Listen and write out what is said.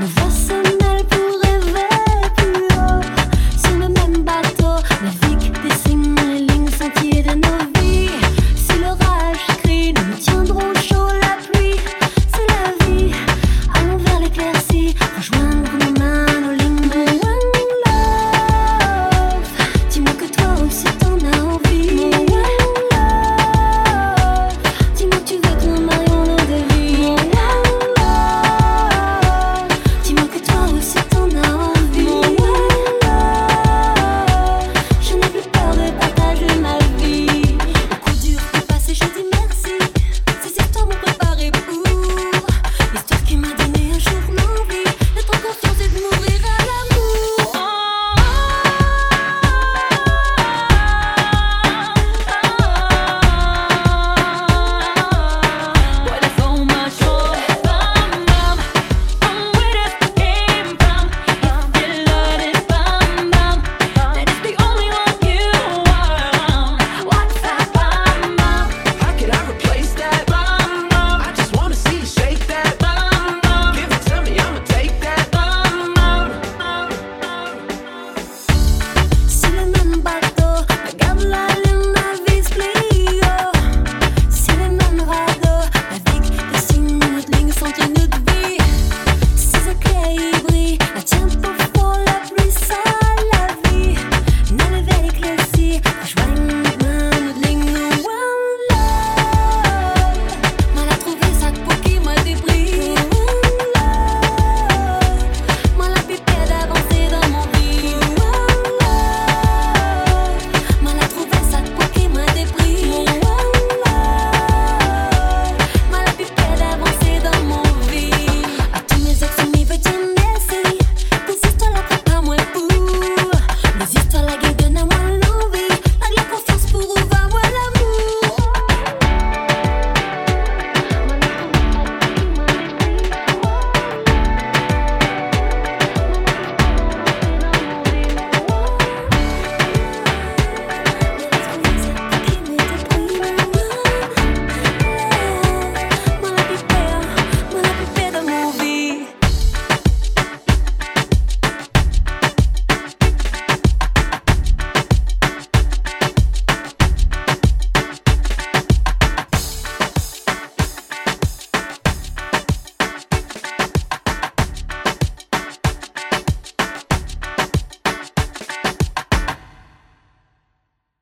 Você